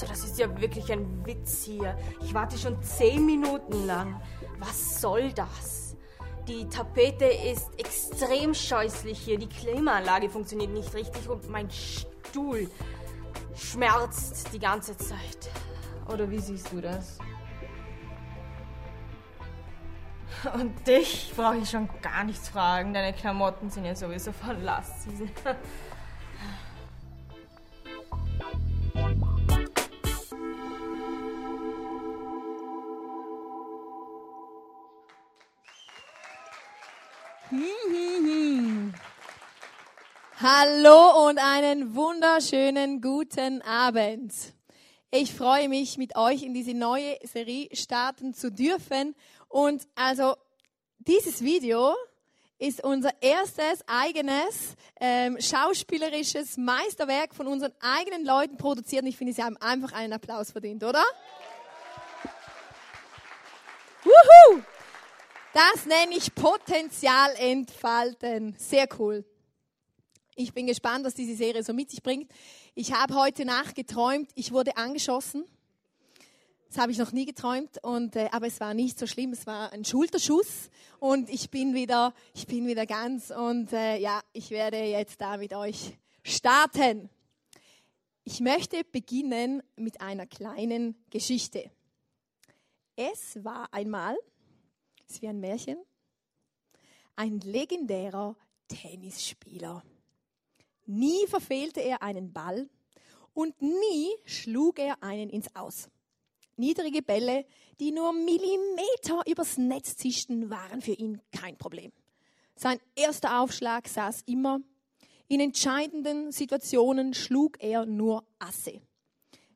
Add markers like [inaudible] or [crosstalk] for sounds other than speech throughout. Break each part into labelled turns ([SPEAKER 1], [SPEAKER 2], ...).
[SPEAKER 1] Also das ist ja wirklich ein Witz hier. Ich warte schon zehn Minuten lang. Was soll das? Die Tapete ist extrem scheußlich hier. Die Klimaanlage funktioniert nicht richtig und mein Stuhl schmerzt die ganze Zeit. Oder wie siehst du das? Und dich brauche ich schon gar nichts fragen. Deine Klamotten sind ja sowieso von Last Season.
[SPEAKER 2] Hallo und einen wunderschönen guten Abend. Ich freue mich, mit euch in diese neue Serie starten zu dürfen. Und also dieses Video ist unser erstes eigenes ähm, schauspielerisches Meisterwerk von unseren eigenen Leuten produziert. Und ich finde, sie haben einfach einen Applaus verdient, oder? Wuhu! Das nenne ich Potenzial entfalten. Sehr cool. Ich bin gespannt, was diese Serie so mit sich bringt. Ich habe heute Nacht geträumt, ich wurde angeschossen. Das habe ich noch nie geträumt, und, äh, aber es war nicht so schlimm. Es war ein Schulterschuss und ich bin wieder, ich bin wieder ganz und äh, ja, ich werde jetzt da mit euch starten. Ich möchte beginnen mit einer kleinen Geschichte. Es war einmal, ist wie ein Märchen, ein legendärer Tennisspieler. Nie verfehlte er einen Ball und nie schlug er einen ins Aus. Niedrige Bälle, die nur Millimeter übers Netz zischten, waren für ihn kein Problem. Sein erster Aufschlag saß immer. In entscheidenden Situationen schlug er nur Asse.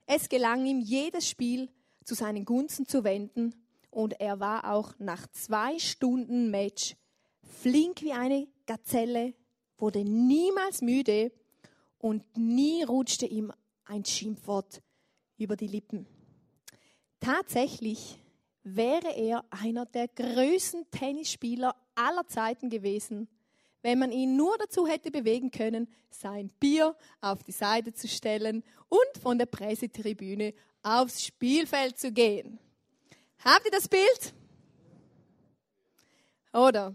[SPEAKER 2] Es gelang ihm, jedes Spiel zu seinen Gunsten zu wenden und er war auch nach zwei Stunden Match flink wie eine Gazelle wurde niemals müde und nie rutschte ihm ein Schimpfwort über die Lippen. Tatsächlich wäre er einer der größten Tennisspieler aller Zeiten gewesen, wenn man ihn nur dazu hätte bewegen können, sein Bier auf die Seite zu stellen und von der Pressetribüne aufs Spielfeld zu gehen. Habt ihr das Bild? Oder?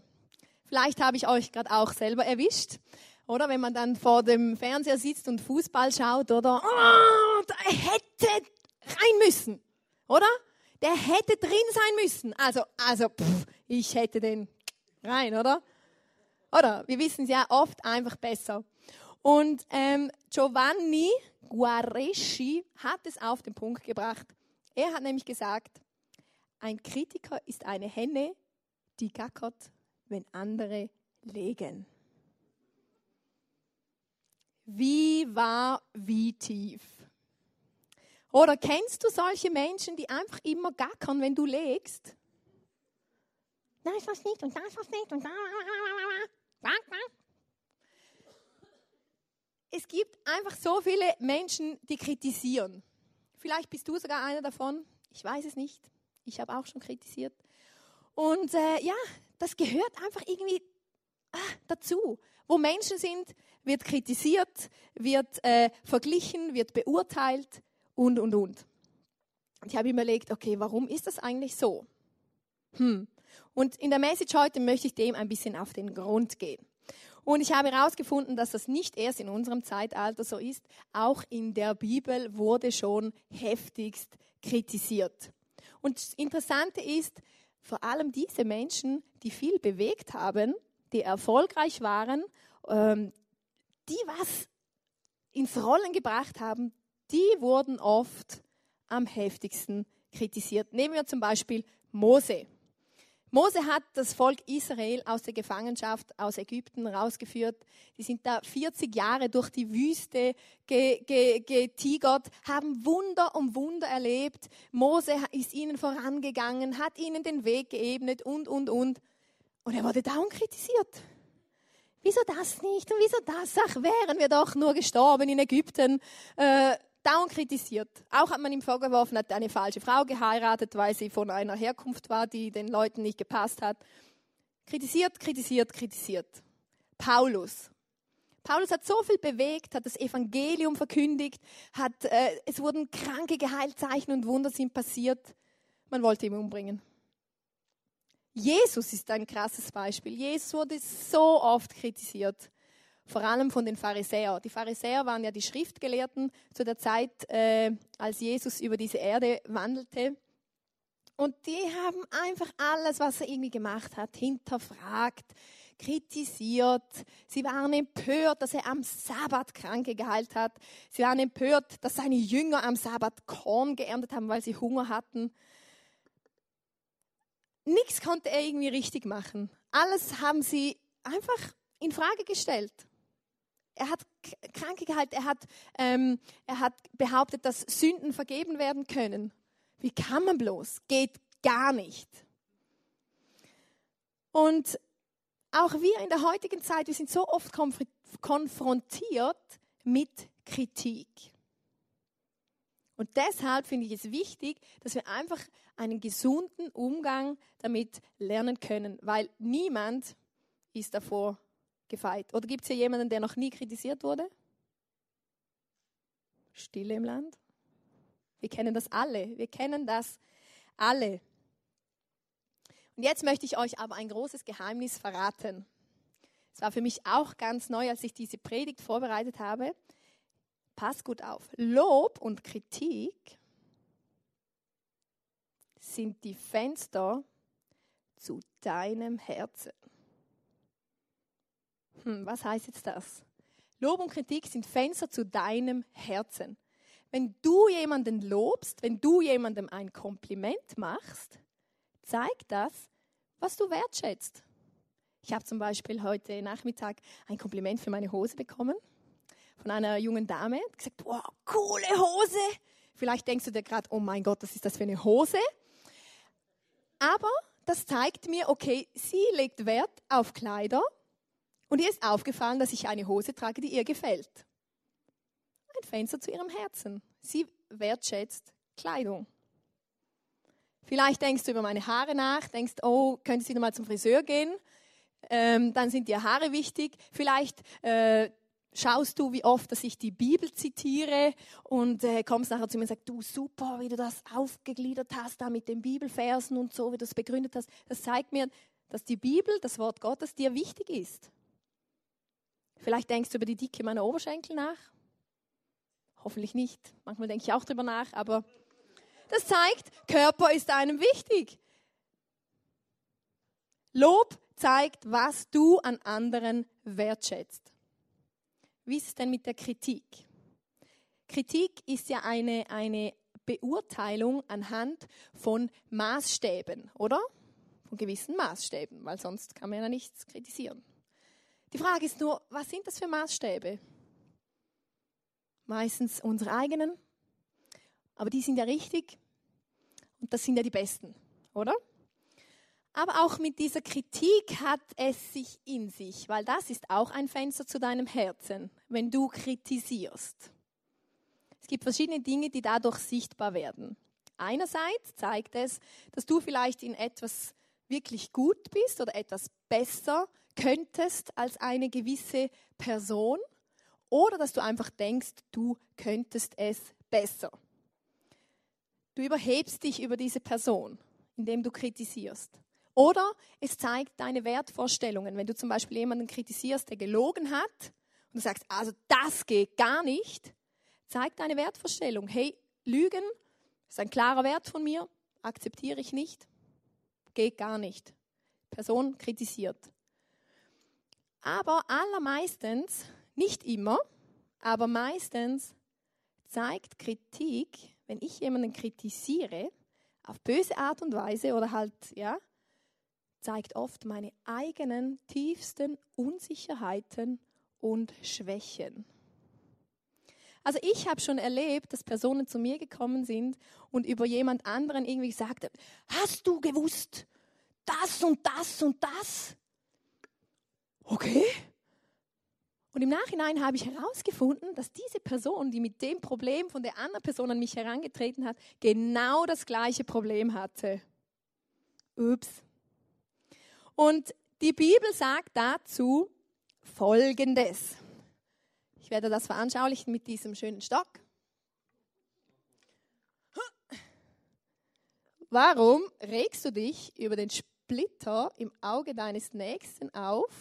[SPEAKER 2] Vielleicht habe ich euch gerade auch selber erwischt. Oder wenn man dann vor dem Fernseher sitzt und Fußball schaut, oder? Oh, der hätte rein müssen. Oder? Der hätte drin sein müssen. Also, also, pff, ich hätte den rein, oder? Oder? Wir wissen es ja oft einfach besser. Und ähm, Giovanni Guareschi hat es auf den Punkt gebracht. Er hat nämlich gesagt, ein Kritiker ist eine Henne, die gackert wenn andere legen. Wie wahr, wie tief. Oder kennst du solche Menschen, die einfach immer gackern, wenn du legst? Da ist was nicht und da ist was nicht und da. Es gibt einfach so viele Menschen, die kritisieren. Vielleicht bist du sogar einer davon. Ich weiß es nicht. Ich habe auch schon kritisiert. Und äh, ja, das gehört einfach irgendwie ah, dazu. Wo Menschen sind, wird kritisiert, wird äh, verglichen, wird beurteilt und, und, und. Ich habe überlegt, okay, warum ist das eigentlich so? Hm. Und in der Message heute möchte ich dem ein bisschen auf den Grund gehen. Und ich habe herausgefunden, dass das nicht erst in unserem Zeitalter so ist. Auch in der Bibel wurde schon heftigst kritisiert. Und das Interessante ist, vor allem diese Menschen, die viel bewegt haben, die erfolgreich waren, ähm, die was ins Rollen gebracht haben, die wurden oft am heftigsten kritisiert. Nehmen wir zum Beispiel Mose. Mose hat das Volk Israel aus der Gefangenschaft aus Ägypten rausgeführt. Die sind da 40 Jahre durch die Wüste getigert, haben Wunder um Wunder erlebt. Mose ist ihnen vorangegangen, hat ihnen den Weg geebnet und, und, und. Und er wurde dauernd kritisiert. Wieso das nicht und wieso das? Ach, wären wir doch nur gestorben in Ägypten. Äh, dauernd kritisiert. Auch hat man ihm vorgeworfen, er hat eine falsche Frau geheiratet, weil sie von einer Herkunft war, die den Leuten nicht gepasst hat. Kritisiert, kritisiert, kritisiert. Paulus. Paulus hat so viel bewegt, hat das Evangelium verkündigt, hat, äh, es wurden Kranke geheilt, Zeichen und Wunder sind passiert. Man wollte ihn umbringen. Jesus ist ein krasses Beispiel. Jesus wurde so oft kritisiert, vor allem von den Pharisäern. Die Pharisäer waren ja die Schriftgelehrten zu der Zeit, äh, als Jesus über diese Erde wandelte. Und die haben einfach alles, was er irgendwie gemacht hat, hinterfragt, kritisiert. Sie waren empört, dass er am Sabbat Kranke geheilt hat. Sie waren empört, dass seine Jünger am Sabbat Korn geerntet haben, weil sie Hunger hatten. Nichts konnte er irgendwie richtig machen. Alles haben sie einfach in Frage gestellt. Er hat Kranke geheilt, er hat, ähm, er hat behauptet, dass Sünden vergeben werden können. Wie kann man bloß? Geht gar nicht. Und auch wir in der heutigen Zeit, wir sind so oft konfrontiert mit Kritik. Und deshalb finde ich es wichtig, dass wir einfach einen gesunden Umgang damit lernen können, weil niemand ist davor gefeit. Oder gibt es hier jemanden, der noch nie kritisiert wurde? Stille im Land. Wir kennen das alle. Wir kennen das alle. Und jetzt möchte ich euch aber ein großes Geheimnis verraten. Es war für mich auch ganz neu, als ich diese Predigt vorbereitet habe. Pass gut auf. Lob und Kritik sind die Fenster zu deinem Herzen. Hm, was heißt jetzt das? Lob und Kritik sind Fenster zu deinem Herzen. Wenn du jemanden lobst, wenn du jemandem ein Kompliment machst, zeigt das, was du wertschätzt. Ich habe zum Beispiel heute Nachmittag ein Kompliment für meine Hose bekommen von einer jungen Dame. Gesagt, wow, coole Hose. Vielleicht denkst du dir gerade, oh mein Gott, was ist das für eine Hose? Aber das zeigt mir, okay, sie legt Wert auf Kleider und ihr ist aufgefallen, dass ich eine Hose trage, die ihr gefällt. Ein Fenster zu ihrem Herzen. Sie wertschätzt Kleidung. Vielleicht denkst du über meine Haare nach, denkst, oh, könntest du wieder mal zum Friseur gehen? Ähm, dann sind dir Haare wichtig. Vielleicht äh, schaust du, wie oft, dass ich die Bibel zitiere und äh, kommst nachher zu mir und sagst, du super, wie du das aufgegliedert hast, da mit den Bibelversen und so, wie du das begründet hast. Das zeigt mir, dass die Bibel, das Wort Gottes, dir wichtig ist. Vielleicht denkst du über die Dicke meiner Oberschenkel nach. Hoffentlich nicht. Manchmal denke ich auch darüber nach, aber das zeigt, Körper ist einem wichtig. Lob zeigt, was du an anderen wertschätzt. Wie ist es denn mit der Kritik? Kritik ist ja eine, eine Beurteilung anhand von Maßstäben, oder? Von gewissen Maßstäben, weil sonst kann man ja nichts kritisieren. Die Frage ist nur, was sind das für Maßstäbe? Meistens unsere eigenen, aber die sind ja richtig und das sind ja die besten, oder? Aber auch mit dieser Kritik hat es sich in sich, weil das ist auch ein Fenster zu deinem Herzen, wenn du kritisierst. Es gibt verschiedene Dinge, die dadurch sichtbar werden. Einerseits zeigt es, dass du vielleicht in etwas wirklich gut bist oder etwas besser könntest als eine gewisse Person oder dass du einfach denkst, du könntest es besser. Du überhebst dich über diese Person, indem du kritisierst. Oder es zeigt deine Wertvorstellungen. Wenn du zum Beispiel jemanden kritisierst, der gelogen hat, und du sagst, also das geht gar nicht, zeigt deine Wertvorstellung. Hey, Lügen ist ein klarer Wert von mir, akzeptiere ich nicht, geht gar nicht. Person kritisiert. Aber allermeistens, nicht immer, aber meistens zeigt Kritik, wenn ich jemanden kritisiere, auf böse Art und Weise oder halt, ja, zeigt oft meine eigenen tiefsten Unsicherheiten und Schwächen. Also ich habe schon erlebt, dass Personen zu mir gekommen sind und über jemand anderen irgendwie gesagt haben, hast du gewusst, das und das und das? Okay. Und im Nachhinein habe ich herausgefunden, dass diese Person, die mit dem Problem von der anderen Person an mich herangetreten hat, genau das gleiche Problem hatte. Ups. Und die Bibel sagt dazu Folgendes. Ich werde das veranschaulichen mit diesem schönen Stock. Warum regst du dich über den Splitter im Auge deines Nächsten auf,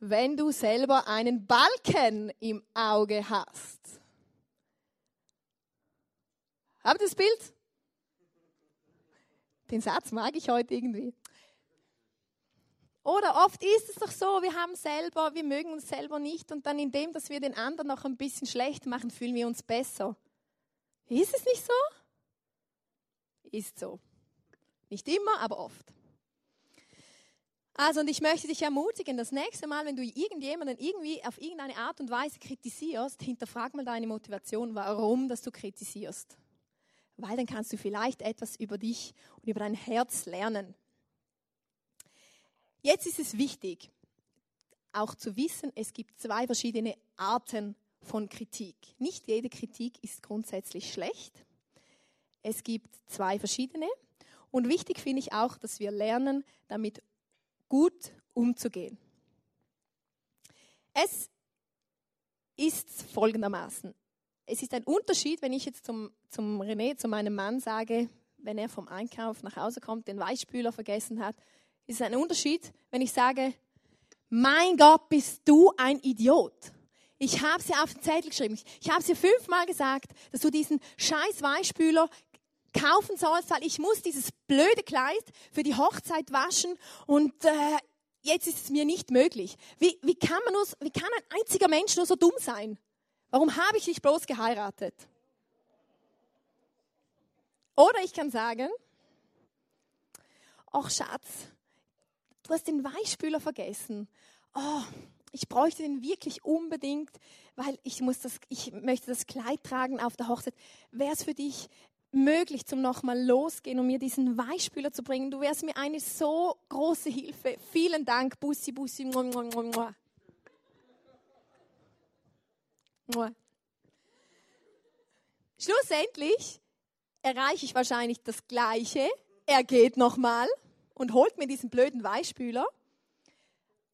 [SPEAKER 2] wenn du selber einen Balken im Auge hast? Habt ihr das Bild? Den Satz mag ich heute irgendwie. Oder oft ist es doch so, wir haben selber, wir mögen uns selber nicht und dann indem, dass wir den anderen noch ein bisschen schlecht machen, fühlen wir uns besser. Ist es nicht so? Ist so. Nicht immer, aber oft. Also, und ich möchte dich ermutigen, das nächste Mal, wenn du irgendjemanden irgendwie auf irgendeine Art und Weise kritisierst, hinterfrag mal deine Motivation, warum dass du kritisierst. Weil dann kannst du vielleicht etwas über dich und über dein Herz lernen. Jetzt ist es wichtig, auch zu wissen, es gibt zwei verschiedene Arten von Kritik. Nicht jede Kritik ist grundsätzlich schlecht. Es gibt zwei verschiedene. Und wichtig finde ich auch, dass wir lernen, damit gut umzugehen. Es ist folgendermaßen. Es ist ein Unterschied, wenn ich jetzt zum, zum René, zu meinem Mann sage, wenn er vom Einkauf nach Hause kommt, den Weichspüler vergessen hat, ist es ein Unterschied, wenn ich sage, mein Gott, bist du ein Idiot. Ich habe sie auf den Zettel geschrieben. Ich habe sie fünfmal gesagt, dass du diesen scheiß Weichspüler kaufen sollst, weil ich muss dieses blöde Kleid für die Hochzeit waschen und äh, jetzt ist es mir nicht möglich. Wie, wie, kann man nur, wie kann ein einziger Mensch nur so dumm sein? Warum habe ich dich bloß geheiratet? Oder ich kann sagen, ach Schatz, du hast den Weichspüler vergessen. Oh, ich bräuchte den wirklich unbedingt, weil ich muss das, ich möchte das Kleid tragen auf der Hochzeit. Wäre es für dich möglich, zum nochmal losgehen und mir diesen Weichspüler zu bringen? Du wärst mir eine so große Hilfe. Vielen Dank, Bussi, Bussi. Mua, mua, mua. Mua. Schlussendlich erreiche ich wahrscheinlich das Gleiche. Er geht nochmal und holt mir diesen blöden Weichspüler.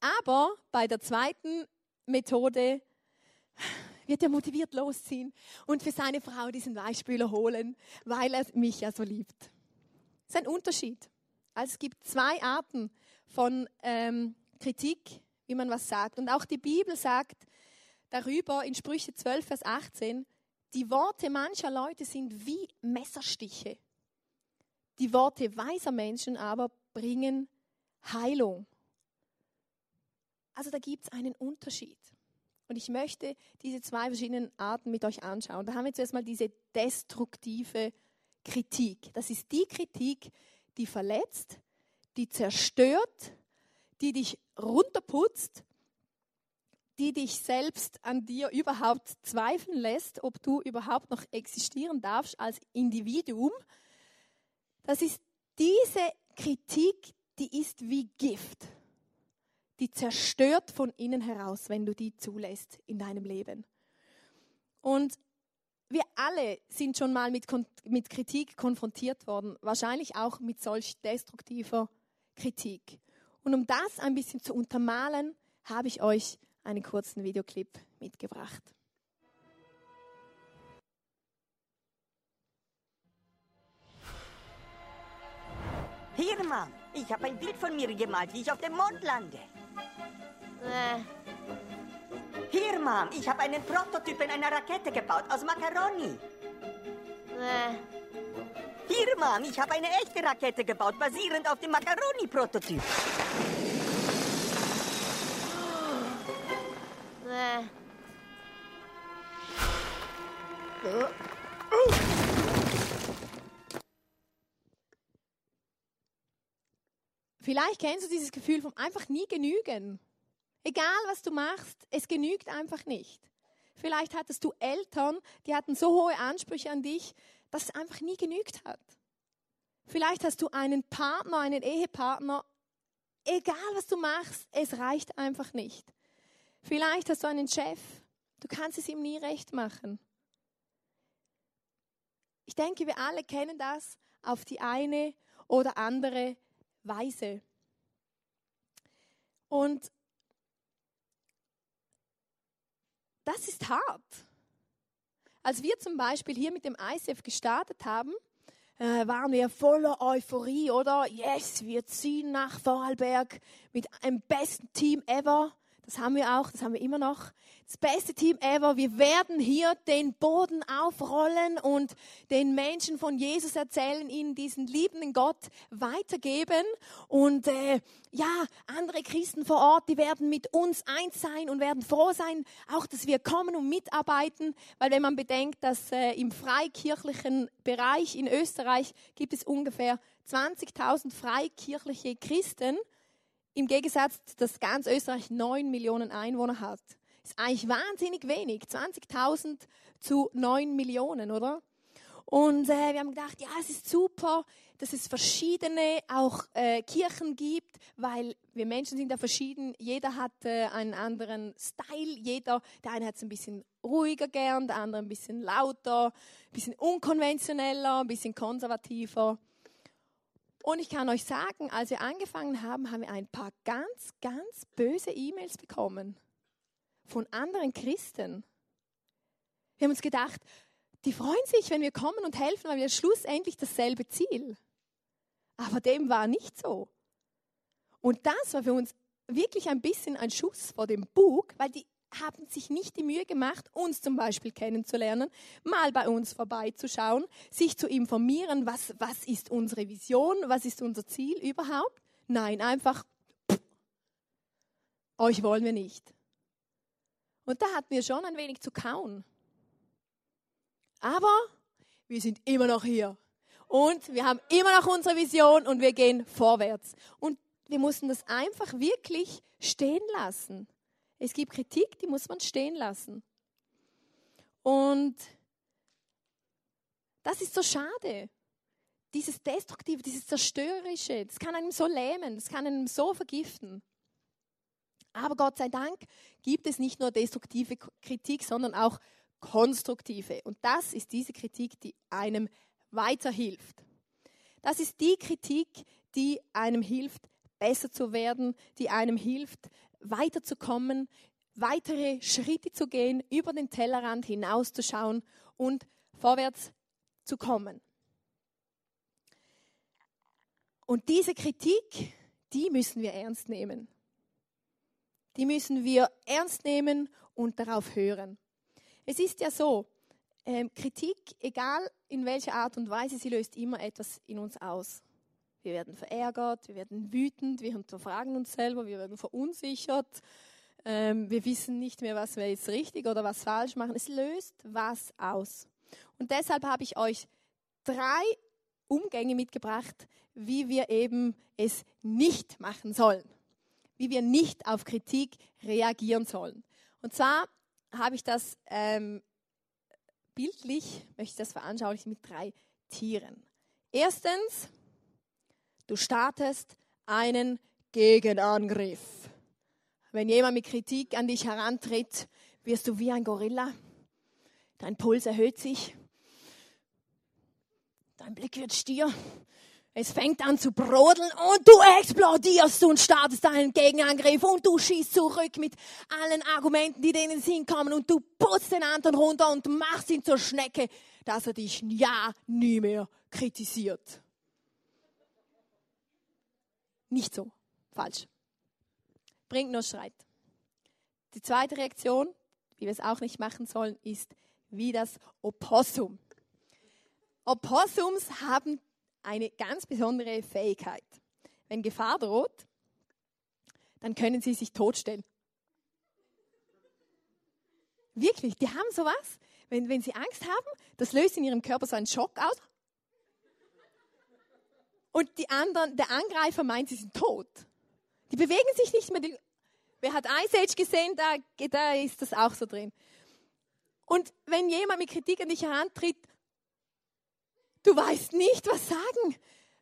[SPEAKER 2] Aber bei der zweiten Methode wird er motiviert losziehen und für seine Frau diesen Weichspüler holen, weil er mich ja so liebt. Das ist ein Unterschied. Also es gibt zwei Arten von ähm, Kritik, wie man was sagt. Und auch die Bibel sagt darüber in Sprüche 12, Vers 18, die Worte mancher Leute sind wie Messerstiche. Die Worte weiser Menschen aber bringen Heilung. Also da gibt es einen Unterschied. Und ich möchte diese zwei verschiedenen Arten mit euch anschauen. Da haben wir zuerst mal diese destruktive Kritik. Das ist die Kritik, die verletzt, die zerstört, die dich runterputzt, die dich selbst an dir überhaupt zweifeln lässt, ob du überhaupt noch existieren darfst als Individuum. Das ist diese Kritik, die ist wie Gift. Die zerstört von innen heraus, wenn du die zulässt in deinem Leben. Und wir alle sind schon mal mit, mit Kritik konfrontiert worden, wahrscheinlich auch mit solch destruktiver Kritik. Und um das ein bisschen zu untermalen, habe ich euch einen kurzen Videoclip mitgebracht.
[SPEAKER 3] Hier, Mom, ich habe ein Bild von mir gemalt, wie ich auf dem Mond lande.
[SPEAKER 1] Äh,
[SPEAKER 3] Hier, Mom, ich habe einen Prototypen einer Rakete gebaut aus Macaroni.
[SPEAKER 1] äh,
[SPEAKER 3] Hier, Mom, ich habe eine echte Rakete gebaut, basierend auf dem Macaroni-Prototyp.
[SPEAKER 1] äh.
[SPEAKER 2] Vielleicht kennst du dieses Gefühl vom einfach nie genügen. Egal was du machst, es genügt einfach nicht. Vielleicht hattest du Eltern, die hatten so hohe Ansprüche an dich, dass es einfach nie genügt hat. Vielleicht hast du einen Partner, einen Ehepartner, egal was du machst, es reicht einfach nicht. Vielleicht hast du einen Chef, du kannst es ihm nie recht machen. Ich denke, wir alle kennen das auf die eine oder andere Weise. Und das ist hart. Als wir zum Beispiel hier mit dem ICF gestartet haben, äh, waren wir voller Euphorie, oder? Yes, wir ziehen nach Vorarlberg mit einem besten Team ever. Das haben wir auch, das haben wir immer noch. Das beste Team ever. Wir werden hier den Boden aufrollen und den Menschen von Jesus erzählen, ihnen diesen liebenden Gott weitergeben. Und äh, ja, andere Christen vor Ort, die werden mit uns eins sein und werden froh sein, auch dass wir kommen und mitarbeiten. Weil wenn man bedenkt, dass äh, im freikirchlichen Bereich in Österreich gibt es ungefähr 20.000 freikirchliche Christen, im Gegensatz, dass ganz Österreich 9 Millionen Einwohner hat. Ist eigentlich wahnsinnig wenig. 20.000 zu 9 Millionen, oder? Und äh, wir haben gedacht, ja, es ist super, dass es verschiedene auch äh, Kirchen gibt, weil wir Menschen sind ja verschieden. Jeder hat äh, einen anderen Style. Jeder, der eine hat es ein bisschen ruhiger gern, der andere ein bisschen lauter, ein bisschen unkonventioneller, ein bisschen konservativer. Und ich kann euch sagen, als wir angefangen haben, haben wir ein paar ganz, ganz böse E-Mails bekommen von anderen Christen. Wir haben uns gedacht, die freuen sich, wenn wir kommen und helfen, weil wir schlussendlich dasselbe Ziel. Aber dem war nicht so. Und das war für uns wirklich ein bisschen ein Schuss vor dem Bug, weil die haben sich nicht die Mühe gemacht, uns zum Beispiel kennenzulernen, mal bei uns vorbeizuschauen, sich zu informieren, was, was ist unsere Vision, was ist unser Ziel überhaupt. Nein, einfach, pff, euch wollen wir nicht. Und da hatten wir schon ein wenig zu kauen. Aber wir sind immer noch hier. Und wir haben immer noch unsere Vision und wir gehen vorwärts. Und wir mussten das einfach wirklich stehen lassen. Es gibt Kritik, die muss man stehen lassen. Und das ist so schade. Dieses Destruktive, dieses Zerstörerische, das kann einem so lähmen, das kann einem so vergiften. Aber Gott sei Dank gibt es nicht nur destruktive Kritik, sondern auch konstruktive. Und das ist diese Kritik, die einem weiterhilft. Das ist die Kritik, die einem hilft, besser zu werden, die einem hilft, weiterzukommen, weitere Schritte zu gehen, über den Tellerrand hinauszuschauen und vorwärts zu kommen. Und diese Kritik, die müssen wir ernst nehmen. Die müssen wir ernst nehmen und darauf hören. Es ist ja so, ähm, Kritik, egal in welcher Art und Weise, sie löst immer etwas in uns aus. Wir werden verärgert, wir werden wütend, wir hinterfragen uns selber, wir werden verunsichert. Ähm, wir wissen nicht mehr, was wir jetzt richtig oder was falsch machen. Es löst was aus. Und deshalb habe ich euch drei Umgänge mitgebracht, wie wir eben es nicht machen sollen. Wie wir nicht auf Kritik reagieren sollen. Und zwar habe ich das ähm, bildlich, möchte ich das veranschaulichen mit drei Tieren. Erstens, Du startest einen Gegenangriff. Wenn jemand mit Kritik an dich herantritt, wirst du wie ein Gorilla. Dein Puls erhöht sich. Dein Blick wird stier. Es fängt an zu brodeln und du explodierst und startest einen Gegenangriff und du schießt zurück mit allen Argumenten, die denen hinkommen und du putzt den anderen runter und machst ihn zur Schnecke, dass er dich ja nie mehr kritisiert. Nicht so. Falsch. Bringt nur Streit. Die zweite Reaktion, wie wir es auch nicht machen sollen, ist wie das Opossum. Opossums haben eine ganz besondere Fähigkeit. Wenn Gefahr droht, dann können sie sich totstellen. Wirklich, die haben sowas. Wenn, wenn sie Angst haben, das löst in ihrem Körper so einen Schock aus und die anderen, der Angreifer meint, sie sind tot. Die bewegen sich nicht mehr. Wer hat Ice Age gesehen? Da, da ist das auch so drin. Und wenn jemand mit Kritik an dich herantritt, du weißt nicht, was sagen.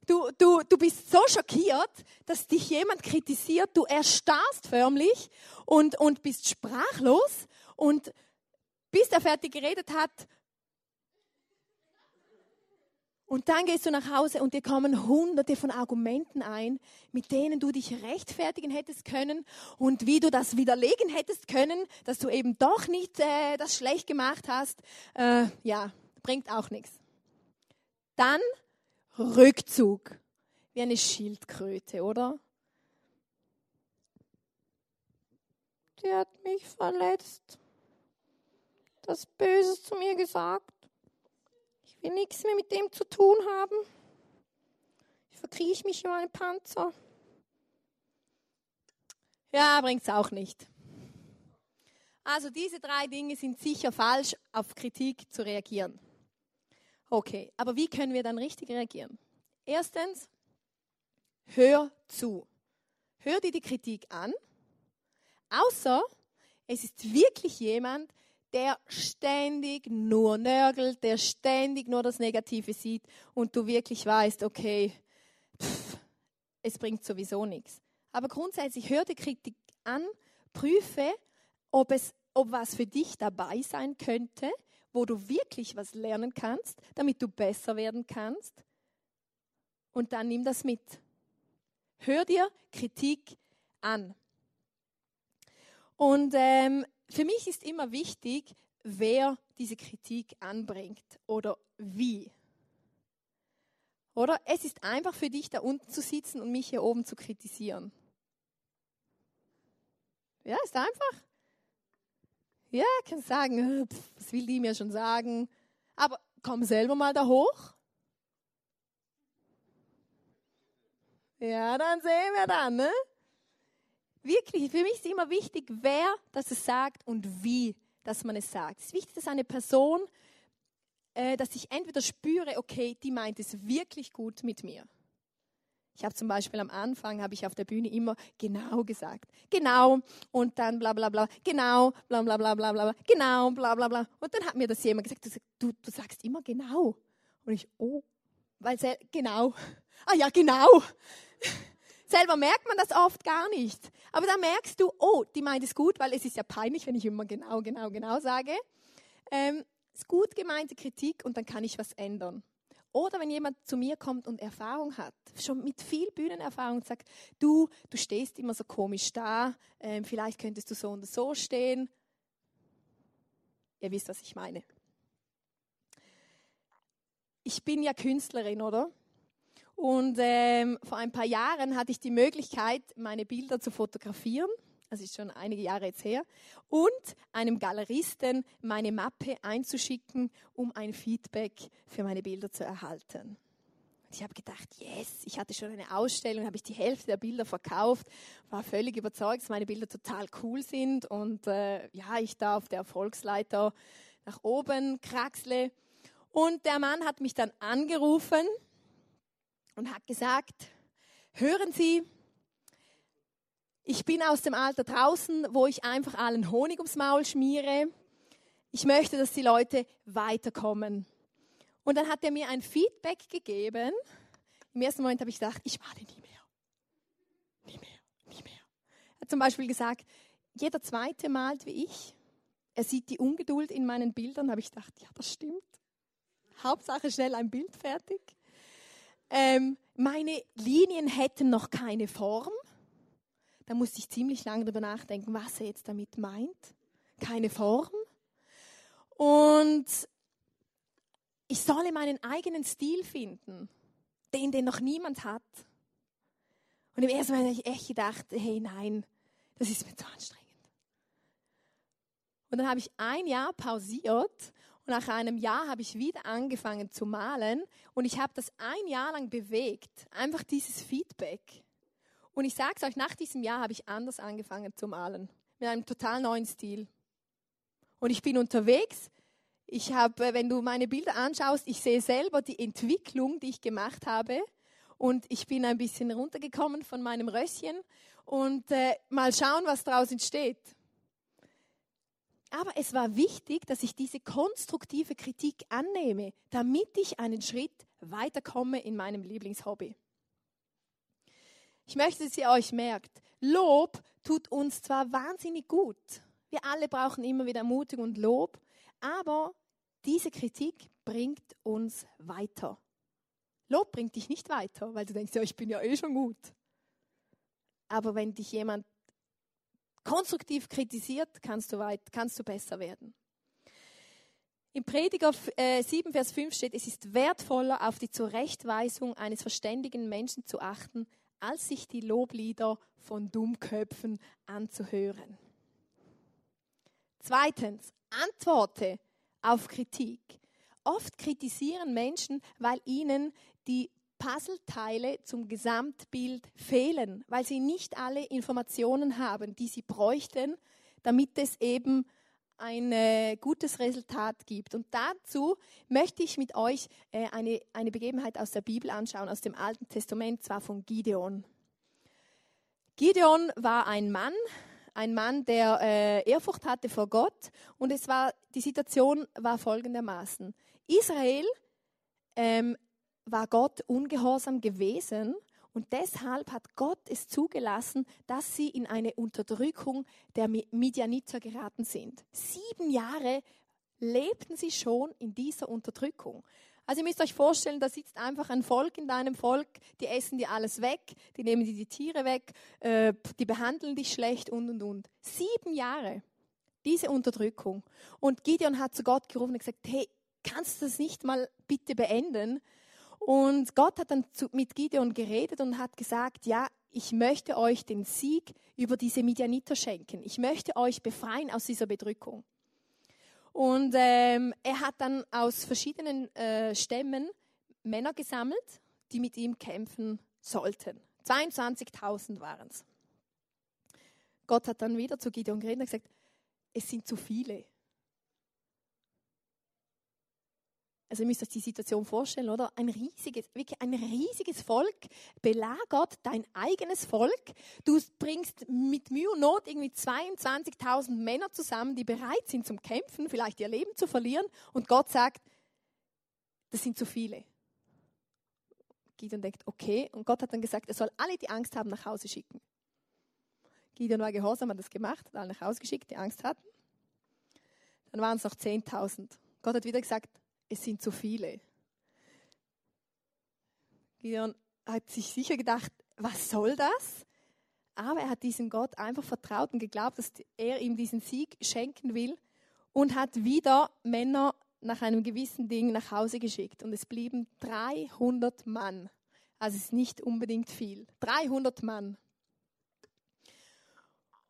[SPEAKER 2] Du, du, du bist so schockiert, dass dich jemand kritisiert, du erstarrst förmlich und, und bist sprachlos und bis er fertig geredet hat, Und dann gehst du nach Hause und dir kommen hunderte von Argumenten ein, mit denen du dich rechtfertigen hättest können und wie du das widerlegen hättest können, dass du eben doch nicht äh, das schlecht gemacht hast. Äh, ja, bringt auch nichts. Dann Rückzug. Wie eine Schildkröte, oder? Die hat mich verletzt. Das Böses zu mir gesagt will nichts mehr mit dem zu tun haben. Ich verkrieche mich in meinen Panzer. Ja, bringt es auch nicht. Also diese drei Dinge sind sicher falsch, auf Kritik zu reagieren. Okay, aber wie können wir dann richtig reagieren? Erstens, hör zu. Hör dir die Kritik an, außer es ist wirklich jemand, der ständig nur nörgelt, der ständig nur das Negative sieht und du wirklich weißt, okay, pff, es bringt sowieso nichts. Aber grundsätzlich hör die Kritik an, prüfe, ob, es, ob was für dich dabei sein könnte, wo du wirklich was lernen kannst, damit du besser werden kannst. Und dann nimm das mit. Hör dir Kritik an. Und ähm, für mich ist immer wichtig, wer diese Kritik anbringt oder wie. Oder es ist einfach für dich da unten zu sitzen und mich hier oben zu kritisieren. Ja, ist einfach. Ja, kannst sagen, pff, was will die mir schon sagen? Aber komm selber mal da hoch. Ja, dann sehen wir dann, ne? Wirklich, für mich ist immer wichtig, wer das sagt und wie dass man es sagt. Es ist wichtig, dass eine Person, äh, dass ich entweder spüre, okay, die meint es wirklich gut mit mir. Ich habe zum Beispiel am Anfang, habe ich auf der Bühne immer genau gesagt. Genau und dann bla bla bla. Genau, bla bla bla bla bla. Genau, bla bla bla. Und dann hat mir das jemand gesagt, du, du sagst immer genau. Und ich, oh, weil, genau. Ah ja, genau. Selber merkt man das oft gar nicht. Aber da merkst du, oh, die meint es gut, weil es ist ja peinlich, wenn ich immer genau, genau, genau sage. Ähm, ist gut gemeinte Kritik und dann kann ich was ändern. Oder wenn jemand zu mir kommt und Erfahrung hat, schon mit viel Bühnenerfahrung sagt, du, du stehst immer so komisch da, ähm, vielleicht könntest du so und so stehen. Ihr wisst, was ich meine. Ich bin ja Künstlerin, oder? Und ähm, vor ein paar Jahren hatte ich die Möglichkeit, meine Bilder zu fotografieren. Das ist schon einige Jahre jetzt her. Und einem Galeristen meine Mappe einzuschicken, um ein Feedback für meine Bilder zu erhalten. Ich habe gedacht, yes, ich hatte schon eine Ausstellung, habe ich die Hälfte der Bilder verkauft, war völlig überzeugt, dass meine Bilder total cool sind und äh, ja, ich da auf der Erfolgsleiter nach oben kraxle. Und der Mann hat mich dann angerufen und hat gesagt, hören Sie, ich bin aus dem Alter draußen, wo ich einfach allen Honig ums Maul schmiere. Ich möchte, dass die Leute weiterkommen. Und dann hat er mir ein Feedback gegeben. Im ersten Moment habe ich gedacht, ich male nie mehr. Nie mehr, nie mehr. Er hat zum Beispiel gesagt, jeder Zweite malt wie ich. Er sieht die Ungeduld in meinen Bildern. habe ich gedacht, ja, das stimmt. Hauptsache schnell ein Bild fertig. Ähm, meine Linien hätten noch keine Form. Da musste ich ziemlich lange darüber nachdenken, was er jetzt damit meint. Keine Form. Und ich solle meinen eigenen Stil finden, den, den noch niemand hat. Und im ersten Mal habe ich echt gedacht, hey, nein, das ist mir zu anstrengend. Und dann habe ich ein Jahr pausiert und nach einem Jahr habe ich wieder angefangen zu malen und ich habe das ein Jahr lang bewegt. Einfach dieses Feedback. Und ich sage es euch, nach diesem Jahr habe ich anders angefangen zu malen. Mit einem total neuen Stil. Und ich bin unterwegs. Ich habe, wenn du meine Bilder anschaust, ich sehe selber die Entwicklung, die ich gemacht habe. Und ich bin ein bisschen runtergekommen von meinem Rösschen. Und äh, mal schauen, was daraus entsteht. Aber es war wichtig, dass ich diese konstruktive Kritik annehme, damit ich einen Schritt weiterkomme in meinem Lieblingshobby. Ich möchte, dass ihr euch merkt, Lob tut uns zwar wahnsinnig gut. Wir alle brauchen immer wieder Ermutigung und Lob, aber diese Kritik bringt uns weiter. Lob bringt dich nicht weiter, weil du denkst, ja, ich bin ja eh schon gut. Aber wenn dich jemand konstruktiv kritisiert, kannst du, weit, kannst du besser werden. Im Prediger äh, 7, Vers 5 steht, es ist wertvoller, auf die Zurechtweisung eines verständigen Menschen zu achten, als sich die Loblieder von Dummköpfen anzuhören. Zweitens, antworte auf Kritik. Oft kritisieren Menschen, weil ihnen die Puzzleteile zum Gesamtbild fehlen, weil sie nicht alle Informationen haben, die sie bräuchten, damit es eben ein äh, gutes Resultat gibt. Und dazu möchte ich mit euch äh, eine, eine Begebenheit aus der Bibel anschauen, aus dem Alten Testament, zwar von Gideon. Gideon war ein Mann, ein Mann, der äh, Ehrfurcht hatte vor Gott. Und es war, die Situation war folgendermaßen. Israel ähm, war Gott ungehorsam gewesen und deshalb hat Gott es zugelassen, dass sie in eine Unterdrückung der Midianiter geraten sind. Sieben Jahre lebten sie schon in dieser Unterdrückung. Also ihr müsst euch vorstellen, da sitzt einfach ein Volk in deinem Volk, die essen dir alles weg, die nehmen dir die Tiere weg, äh, die behandeln dich schlecht und und und. Sieben Jahre diese Unterdrückung. Und Gideon hat zu Gott gerufen und gesagt, hey, kannst du das nicht mal bitte beenden? Und Gott hat dann mit Gideon geredet und hat gesagt, ja, ich möchte euch den Sieg über diese Midianiter schenken. Ich möchte euch befreien aus dieser Bedrückung. Und ähm, er hat dann aus verschiedenen äh, Stämmen Männer gesammelt, die mit ihm kämpfen sollten. 22.000 waren es. Gott hat dann wieder zu Gideon geredet und gesagt, es sind zu viele. Also ihr müsst euch die Situation vorstellen, oder? Ein riesiges, wirklich ein riesiges Volk belagert dein eigenes Volk. Du bringst mit Mühe und Not irgendwie 22.000 Männer zusammen, die bereit sind zum Kämpfen, vielleicht ihr Leben zu verlieren. Und Gott sagt, das sind zu viele. Gideon denkt, okay. Und Gott hat dann gesagt, er soll alle, die Angst haben, nach Hause schicken. Gideon war gehorsam, hat das gemacht, hat alle nach Hause geschickt, die Angst hatten. Dann waren es noch 10.000. Gott hat wieder gesagt, es sind zu viele. Gideon hat sich sicher gedacht, was soll das? Aber er hat diesem Gott einfach vertraut und geglaubt, dass er ihm diesen Sieg schenken will und hat wieder Männer nach einem gewissen Ding nach Hause geschickt. Und es blieben 300 Mann. Also es ist nicht unbedingt viel. 300 Mann.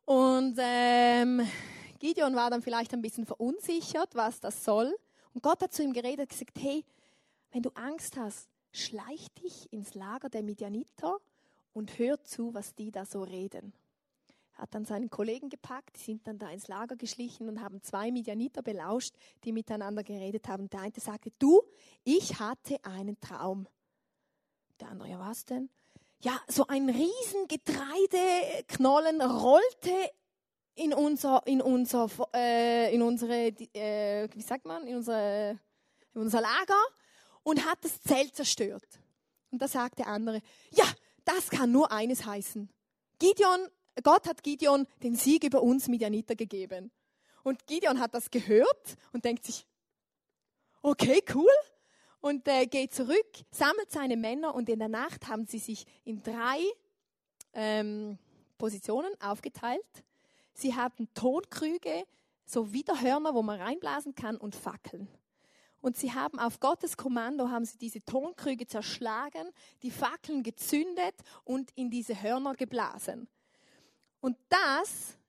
[SPEAKER 2] Und ähm, Gideon war dann vielleicht ein bisschen verunsichert, was das soll. Und Gott hat zu ihm geredet und gesagt, hey, wenn du Angst hast, schleich dich ins Lager der Midianiter und hör zu, was die da so reden. Er hat dann seinen Kollegen gepackt, die sind dann da ins Lager geschlichen und haben zwei Midianiter belauscht, die miteinander geredet haben. Der eine sagte, du, ich hatte einen Traum. Der andere, ja was denn? Ja, so ein riesen Getreideknollen rollte in unser, in unser, äh, in unsere, äh, wie sagt man, in, unsere, in unser Lager und hat das Zelt zerstört. Und da sagt der andere, ja, das kann nur eines heißen. Gideon, Gott hat Gideon den Sieg über uns Midianiter gegeben. Und Gideon hat das gehört und denkt sich, okay, cool. Und äh, geht zurück, sammelt seine Männer und in der Nacht haben sie sich in drei ähm, Positionen aufgeteilt Sie haben Tonkrüge, so Widerhörner, wo man reinblasen kann und Fackeln. Und sie haben auf Gottes Kommando haben sie diese Tonkrüge zerschlagen, die Fackeln gezündet und in diese Hörner geblasen. Und das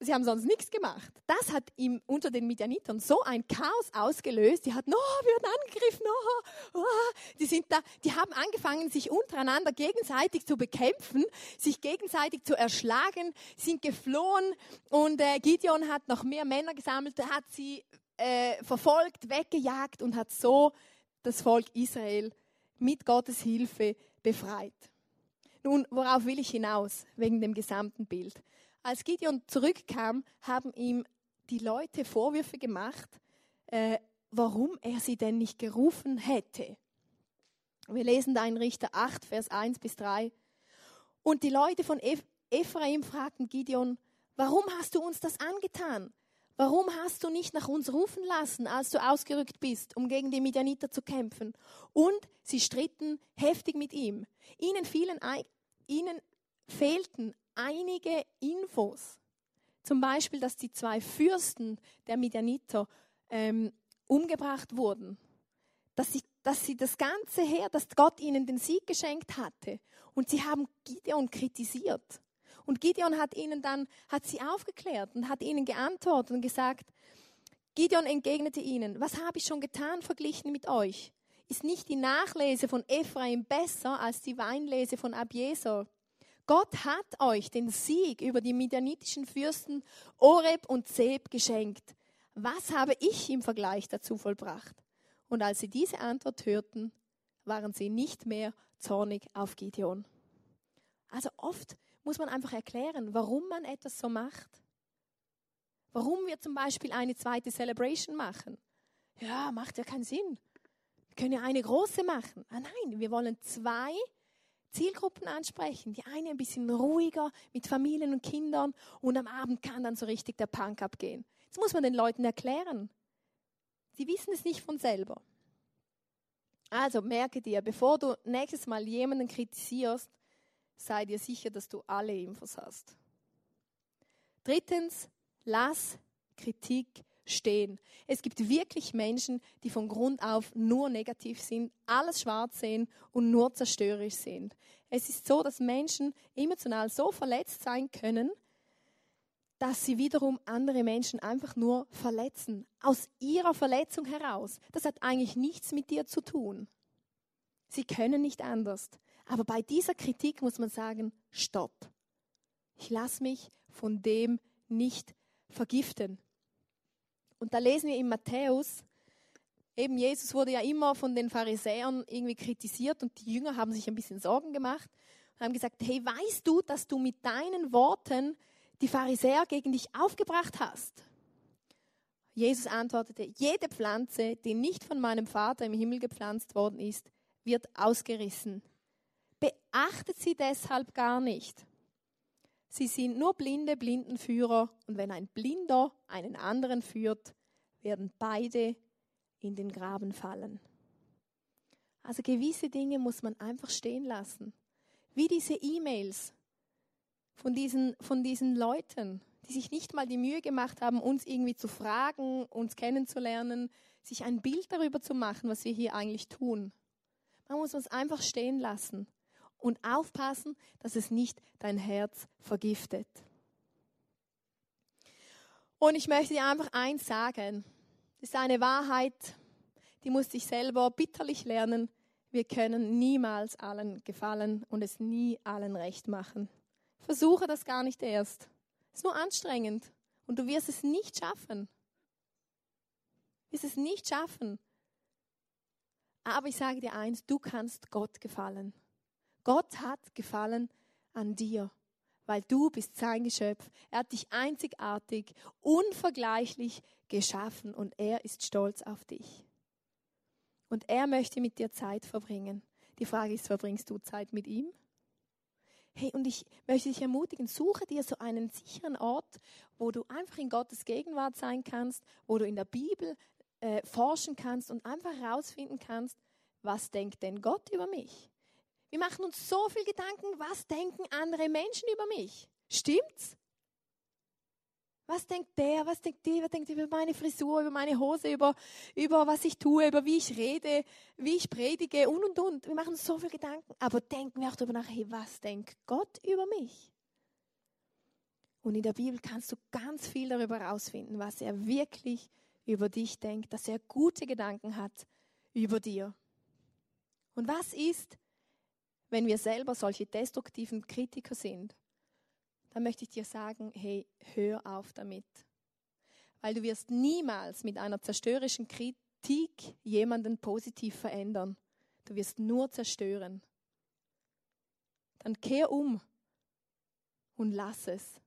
[SPEAKER 2] sie haben sonst nichts gemacht. Das hat ihm unter den Midianitern so ein Chaos ausgelöst. Die hatten, oh, wir werden angegriffen, oh, oh. Die, sind da, die haben angefangen, sich untereinander gegenseitig zu bekämpfen, sich gegenseitig zu erschlagen, sind geflohen und äh, Gideon hat noch mehr Männer gesammelt, hat sie äh, verfolgt, weggejagt und hat so das Volk Israel mit Gottes Hilfe befreit. Nun, worauf will ich hinaus wegen dem gesamten Bild? Als Gideon zurückkam, haben ihm die Leute Vorwürfe gemacht, äh, warum er sie denn nicht gerufen hätte. Wir lesen da in Richter 8, Vers 1 bis 3. Und die Leute von Ephraim fragten Gideon, warum hast du uns das angetan? Warum hast du nicht nach uns rufen lassen, als du ausgerückt bist, um gegen die Midianiter zu kämpfen? Und sie stritten heftig mit ihm. Ihnen, fielen, ihnen fehlten einige Infos. Zum Beispiel, dass die zwei Fürsten der Midianiter ähm, umgebracht wurden. Dass sie, dass sie das Ganze her, dass Gott ihnen den Sieg geschenkt hatte. Und sie haben Gideon kritisiert. Und Gideon hat ihnen dann, hat sie aufgeklärt und hat ihnen geantwortet und gesagt, Gideon entgegnete ihnen, was habe ich schon getan verglichen mit euch? Ist nicht die Nachlese von Ephraim besser als die Weinlese von Abieser? Gott hat euch den Sieg über die midianitischen Fürsten Oreb und Zeb geschenkt. Was habe ich im Vergleich dazu vollbracht? Und als sie diese Antwort hörten, waren sie nicht mehr zornig auf Gideon. Also oft muss man einfach erklären, warum man etwas so macht. Warum wir zum Beispiel eine zweite Celebration machen. Ja, macht ja keinen Sinn. Wir können ja eine große machen. Ah nein, wir wollen zwei Zielgruppen ansprechen. Die eine ein bisschen ruhiger mit Familien und Kindern und am Abend kann dann so richtig der Punk abgehen. Das muss man den Leuten erklären. Sie wissen es nicht von selber. Also merke dir, bevor du nächstes Mal jemanden kritisierst, sei dir sicher, dass du alle Infos hast. Drittens, lass Kritik stehen. Es gibt wirklich Menschen, die von Grund auf nur negativ sind, alles schwarz sehen und nur zerstörerisch sind. Es ist so, dass Menschen emotional so verletzt sein können, dass sie wiederum andere Menschen einfach nur verletzen. Aus ihrer Verletzung heraus. Das hat eigentlich nichts mit dir zu tun. Sie können nicht anders. Aber bei dieser Kritik muss man sagen, stopp. Ich lasse mich von dem nicht vergiften. Und da lesen wir in Matthäus, eben Jesus wurde ja immer von den Pharisäern irgendwie kritisiert und die Jünger haben sich ein bisschen Sorgen gemacht und haben gesagt, hey, weißt du, dass du mit deinen Worten die Pharisäer gegen dich aufgebracht hast? Jesus antwortete, jede Pflanze, die nicht von meinem Vater im Himmel gepflanzt worden ist, wird ausgerissen beachtet sie deshalb gar nicht. Sie sind nur blinde Blindenführer und wenn ein Blinder einen anderen führt, werden beide in den Graben fallen. Also gewisse Dinge muss man einfach stehen lassen. Wie diese E-Mails von diesen, von diesen Leuten, die sich nicht mal die Mühe gemacht haben, uns irgendwie zu fragen, uns kennenzulernen, sich ein Bild darüber zu machen, was wir hier eigentlich tun. Man muss uns einfach stehen lassen und aufpassen, dass es nicht dein Herz vergiftet. Und ich möchte dir einfach eins sagen. Das ist eine Wahrheit, die musste ich selber bitterlich lernen. Wir können niemals allen gefallen und es nie allen recht machen. Versuche das gar nicht erst. Es ist nur anstrengend und du wirst es nicht schaffen. Du wirst es nicht schaffen. Aber ich sage dir eins, du kannst Gott gefallen. Gott hat Gefallen an dir, weil du bist sein Geschöpf. Er hat dich einzigartig, unvergleichlich geschaffen und er ist stolz auf dich. Und er möchte mit dir Zeit verbringen. Die Frage ist, verbringst du Zeit mit ihm? Hey, und ich möchte dich ermutigen, suche dir so einen sicheren Ort, wo du einfach in Gottes Gegenwart sein kannst, wo du in der Bibel äh, forschen kannst und einfach herausfinden kannst, was denkt denn Gott über mich? Wir machen uns so viel Gedanken, was denken andere Menschen über mich? Stimmt's? Was denkt der, was denkt die, was denkt über meine Frisur, über meine Hose, über, über was ich tue, über wie ich rede, wie ich predige und und und. Wir machen so viel Gedanken, aber denken wir auch darüber nach, hey, was denkt Gott über mich? Und in der Bibel kannst du ganz viel darüber herausfinden, was er wirklich über dich denkt, dass er gute Gedanken hat über dir. Und was ist, wenn wir selber solche destruktiven Kritiker sind, dann möchte ich dir sagen, hey, hör auf damit. Weil du wirst niemals mit einer zerstörerischen Kritik jemanden positiv verändern. Du wirst nur zerstören. Dann kehr um und lass es.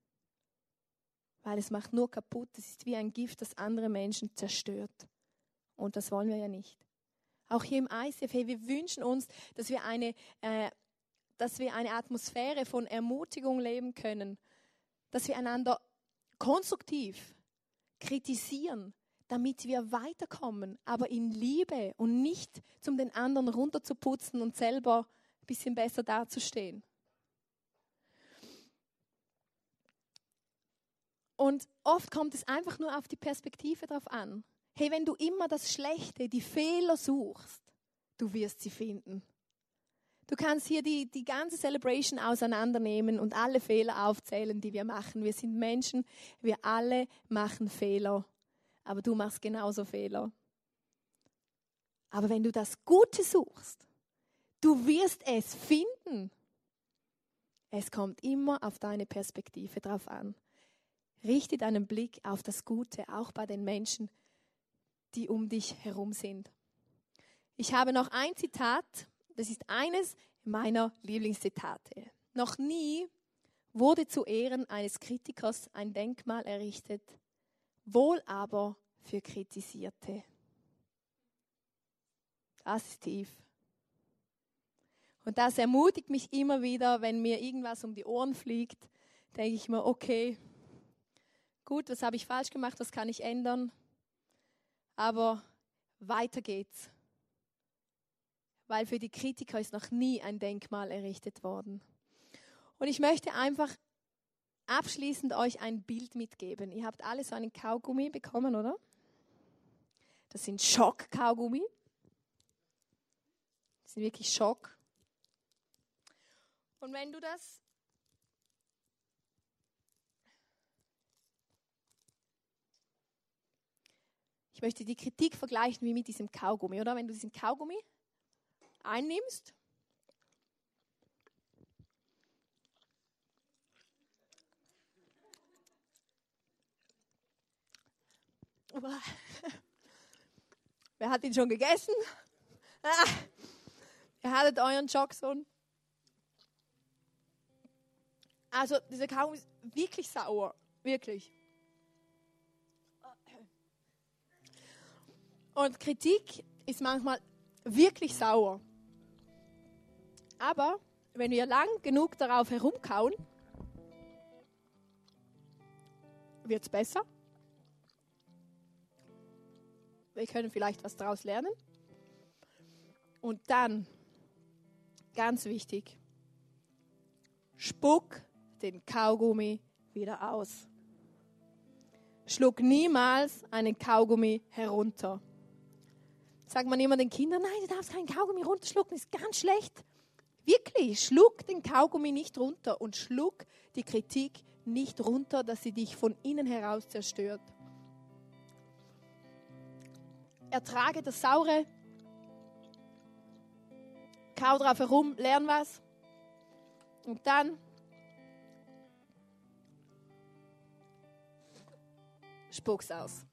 [SPEAKER 2] Weil es macht nur kaputt. Es ist wie ein Gift, das andere Menschen zerstört. Und das wollen wir ja nicht. Auch hier im ICF, hey, wir wünschen uns, dass wir eine, äh, dass wir eine Atmosphäre von Ermutigung leben können, dass wir einander konstruktiv, kritisieren, damit wir weiterkommen, aber in Liebe und nicht zum den anderen runterzuputzen und selber ein bisschen besser dazustehen. Und oft kommt es einfach nur auf die Perspektive drauf an. Hey, wenn du immer das Schlechte, die Fehler suchst, du wirst sie finden. Du kannst hier die, die ganze Celebration auseinandernehmen und alle Fehler aufzählen, die wir machen. Wir sind Menschen, wir alle machen Fehler. Aber du machst genauso Fehler. Aber wenn du das Gute suchst, du wirst es finden. Es kommt immer auf deine Perspektive drauf an. Richte deinen Blick auf das Gute, auch bei den Menschen, die um dich herum sind. Ich habe noch ein Zitat, das ist eines meiner Lieblingszitate. Noch nie wurde zu Ehren eines Kritikers ein Denkmal errichtet, wohl aber für Kritisierte. Das ist tief. Und das ermutigt mich immer wieder, wenn mir irgendwas um die Ohren fliegt, denke ich mir, okay, gut, was habe ich falsch gemacht, was kann ich ändern? Aber weiter geht's. Weil für die Kritiker ist noch nie ein Denkmal errichtet worden. Und ich möchte einfach abschließend euch ein Bild mitgeben. Ihr habt alle so einen Kaugummi bekommen, oder? Das sind Schock-Kaugummi. Das sind wirklich Schock. Und wenn du das Ich möchte die Kritik vergleichen wie mit diesem Kaugummi, oder? Wenn du diesen Kaugummi einnimmst, [laughs] Wer hat ihn schon gegessen? [laughs] Ihr hattet euren Jockson. Also, dieser Kaugummi ist wirklich sauer. Wirklich. Und Kritik ist manchmal wirklich sauer. Aber wenn wir lang genug darauf herumkauen, wird es besser. Wir können vielleicht was daraus lernen. Und dann, ganz wichtig, spuck den Kaugummi wieder aus. Schluck niemals einen Kaugummi herunter sagt man immer den Kindern, nein, du darfst keinen Kaugummi runterschlucken, ist ganz schlecht. Wirklich, schluck den Kaugummi nicht runter und schluck die Kritik nicht runter, dass sie dich von innen heraus zerstört. Ertrage das Saure, kau drauf herum, lern was und dann spuck's aus.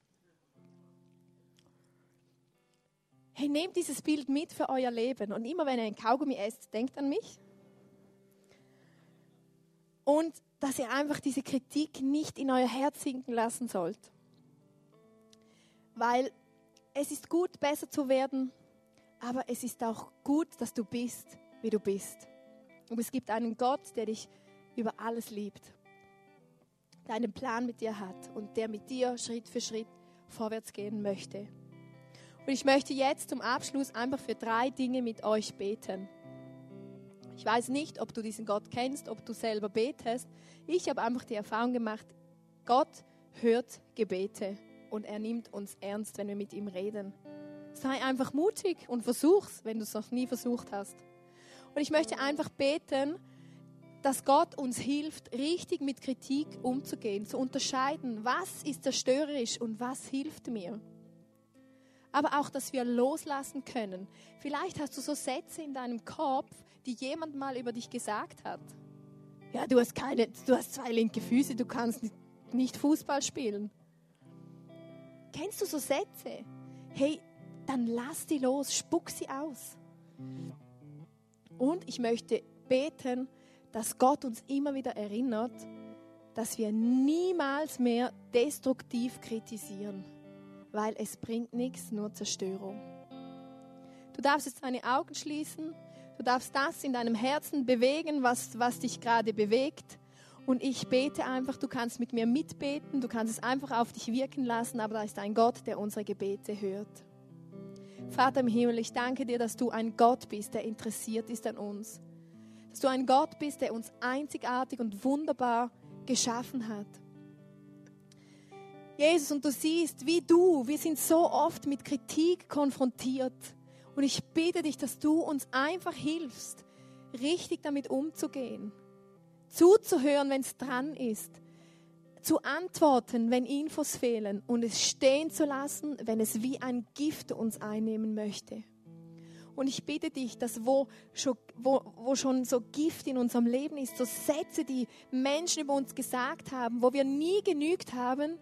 [SPEAKER 2] Hey, nehmt dieses Bild mit für euer Leben. Und immer wenn ihr ein Kaugummi esst, denkt an mich. Und dass ihr einfach diese Kritik nicht in euer Herz sinken lassen sollt. Weil es ist gut, besser zu werden, aber es ist auch gut, dass du bist, wie du bist. Und es gibt einen Gott, der dich über alles liebt, der einen Plan mit dir hat und der mit dir Schritt für Schritt vorwärts gehen möchte. Und ich möchte jetzt zum Abschluss einfach für drei Dinge mit euch beten. Ich weiß nicht, ob du diesen Gott kennst, ob du selber betest. Ich habe einfach die Erfahrung gemacht, Gott hört Gebete und er nimmt uns ernst, wenn wir mit ihm reden. Sei einfach mutig und versuch's, wenn du es noch nie versucht hast. Und ich möchte einfach beten, dass Gott uns hilft, richtig mit Kritik umzugehen, zu unterscheiden, was ist zerstörerisch und was hilft mir aber auch, dass wir loslassen können. Vielleicht hast du so Sätze in deinem Kopf, die jemand mal über dich gesagt hat. Ja, du hast keine, du hast zwei linke Füße, du kannst nicht Fußball spielen. Kennst du so Sätze? Hey, dann lass die los, spuck sie aus. Und ich möchte beten, dass Gott uns immer wieder erinnert, dass wir niemals mehr destruktiv kritisieren weil es bringt nichts, nur Zerstörung. Du darfst jetzt deine Augen schließen, du darfst das in deinem Herzen bewegen, was, was dich gerade bewegt. Und ich bete einfach, du kannst mit mir mitbeten, du kannst es einfach auf dich wirken lassen, aber da ist ein Gott, der unsere Gebete hört. Vater im Himmel, ich danke dir, dass du ein Gott bist, der interessiert ist an uns. Dass du ein Gott bist, der uns einzigartig und wunderbar geschaffen hat. Jesus, und du siehst, wie du, wir sind so oft mit Kritik konfrontiert. Und ich bitte dich, dass du uns einfach hilfst, richtig damit umzugehen. Zuzuhören, wenn es dran ist. Zu antworten, wenn Infos fehlen. Und es stehen zu lassen, wenn es wie ein Gift uns einnehmen möchte. Und ich bitte dich, dass wo schon, wo, wo schon so Gift in unserem Leben ist, so Sätze, die Menschen über uns gesagt haben, wo wir nie genügt haben,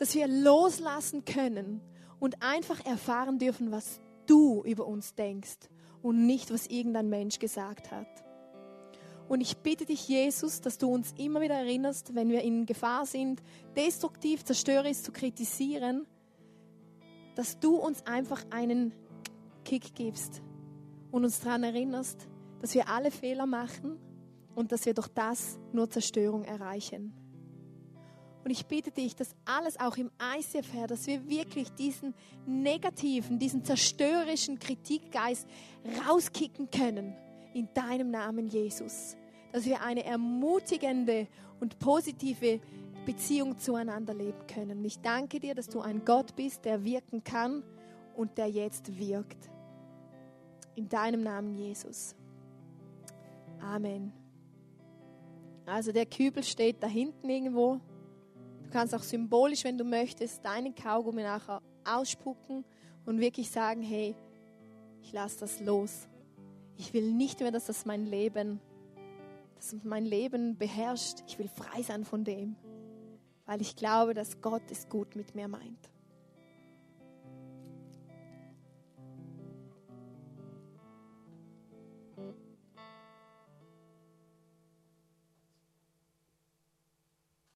[SPEAKER 2] dass wir loslassen können und einfach erfahren dürfen, was du über uns denkst und nicht, was irgendein Mensch gesagt hat. Und ich bitte dich, Jesus, dass du uns immer wieder erinnerst, wenn wir in Gefahr sind, destruktiv, zerstörerisch zu kritisieren, dass du uns einfach einen Kick gibst und uns daran erinnerst, dass wir alle Fehler machen und dass wir durch das nur Zerstörung erreichen. Und ich bitte dich, dass alles auch im ICF, Herr, dass wir wirklich diesen negativen, diesen zerstörerischen Kritikgeist rauskicken können. In deinem Namen, Jesus. Dass wir eine ermutigende und positive Beziehung zueinander leben können. Und ich danke dir, dass du ein Gott bist, der wirken kann und der jetzt wirkt. In deinem Namen, Jesus. Amen. Also der Kübel steht da hinten irgendwo. Du kannst auch symbolisch, wenn du möchtest, deinen Kaugummi nachher ausspucken und wirklich sagen, hey, ich lasse das los. Ich will nicht mehr, dass das mein Leben, dass mein Leben beherrscht. Ich will frei sein von dem, weil ich glaube, dass Gott es gut mit mir meint.